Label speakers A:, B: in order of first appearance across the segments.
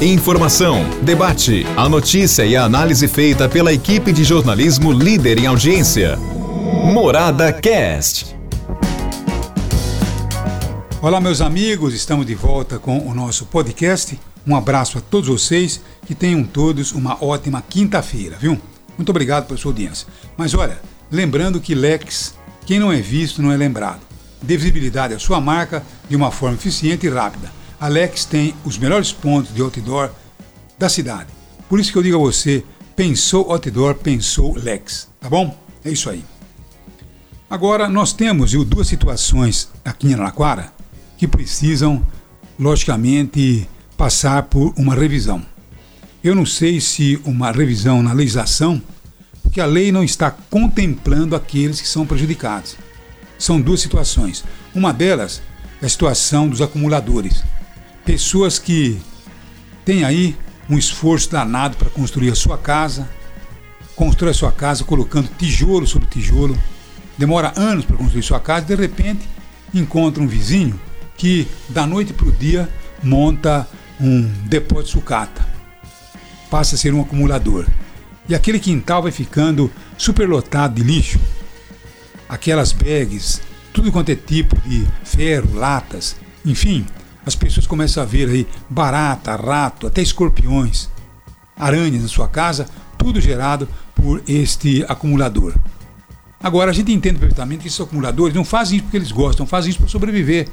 A: Informação, debate, a notícia e a análise feita pela equipe de jornalismo líder em audiência. Morada Cast.
B: Olá, meus amigos, estamos de volta com o nosso podcast. Um abraço a todos vocês, que tenham todos uma ótima quinta-feira, viu? Muito obrigado pela sua audiência. Mas olha, lembrando que Lex, quem não é visto não é lembrado. Dê visibilidade à sua marca de uma forma eficiente e rápida. A Lex tem os melhores pontos de outdoor da cidade. Por isso que eu digo a você, pensou outdoor, pensou Lex, tá bom? É isso aí. Agora, nós temos viu, duas situações aqui em Araraquara que precisam, logicamente, passar por uma revisão. Eu não sei se uma revisão na legislação, porque a lei não está contemplando aqueles que são prejudicados. São duas situações. Uma delas é a situação dos acumuladores. Pessoas que têm aí um esforço danado para construir a sua casa, constrói a sua casa colocando tijolo sobre tijolo, demora anos para construir sua casa, de repente encontra um vizinho que da noite para o dia monta um depósito de sucata. Passa a ser um acumulador. E aquele quintal vai ficando superlotado de lixo. Aquelas bags, tudo quanto é tipo de ferro, latas, enfim, as pessoas começam a ver aí barata, rato, até escorpiões, aranhas na sua casa, tudo gerado por este acumulador. Agora, a gente entende perfeitamente que esses acumuladores não fazem isso porque eles gostam, fazem isso para sobreviver.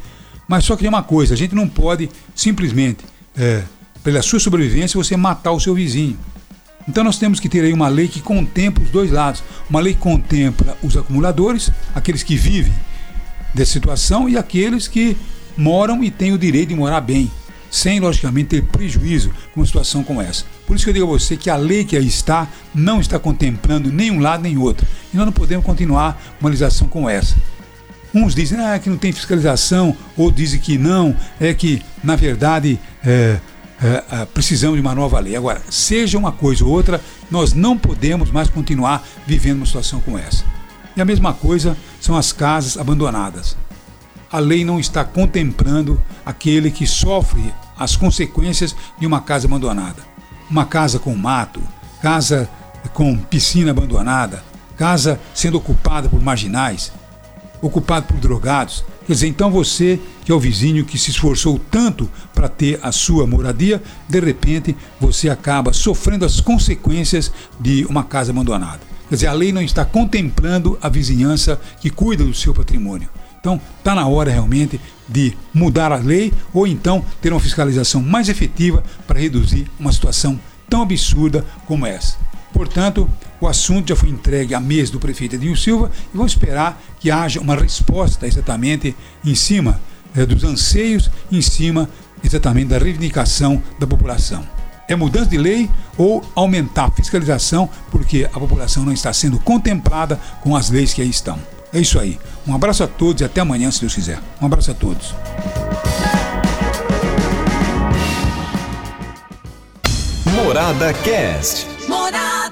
B: Mas só que tem uma coisa, a gente não pode simplesmente, é, pela sua sobrevivência, você matar o seu vizinho. Então nós temos que ter aí uma lei que contempla os dois lados. Uma lei que contempla os acumuladores, aqueles que vivem dessa situação, e aqueles que moram e têm o direito de morar bem, sem logicamente ter prejuízo com uma situação como essa. Por isso que eu digo a você que a lei que aí está não está contemplando nenhum lado nem outro. E nós não podemos continuar uma legislação como essa. Uns dizem ah, que não tem fiscalização, ou dizem que não, é que, na verdade, é, é, é, precisamos de uma nova lei. Agora, seja uma coisa ou outra, nós não podemos mais continuar vivendo uma situação como essa. E a mesma coisa são as casas abandonadas. A lei não está contemplando aquele que sofre as consequências de uma casa abandonada. Uma casa com mato, casa com piscina abandonada, casa sendo ocupada por marginais, ocupado por drogados. Quer dizer, então você, que é o vizinho que se esforçou tanto para ter a sua moradia, de repente você acaba sofrendo as consequências de uma casa abandonada. Quer dizer, a lei não está contemplando a vizinhança que cuida do seu patrimônio. Então, está na hora realmente de mudar a lei ou então ter uma fiscalização mais efetiva para reduzir uma situação tão absurda como essa. Portanto, o assunto já foi entregue à mesa do prefeito Edinho Silva e vamos esperar que haja uma resposta exatamente em cima é, dos anseios, em cima exatamente da reivindicação da população. É mudança de lei ou aumentar a fiscalização porque a população não está sendo contemplada com as leis que aí estão. É isso aí. Um abraço a todos e até amanhã, se Deus quiser. Um abraço a todos.
A: Morada Cast. Morada.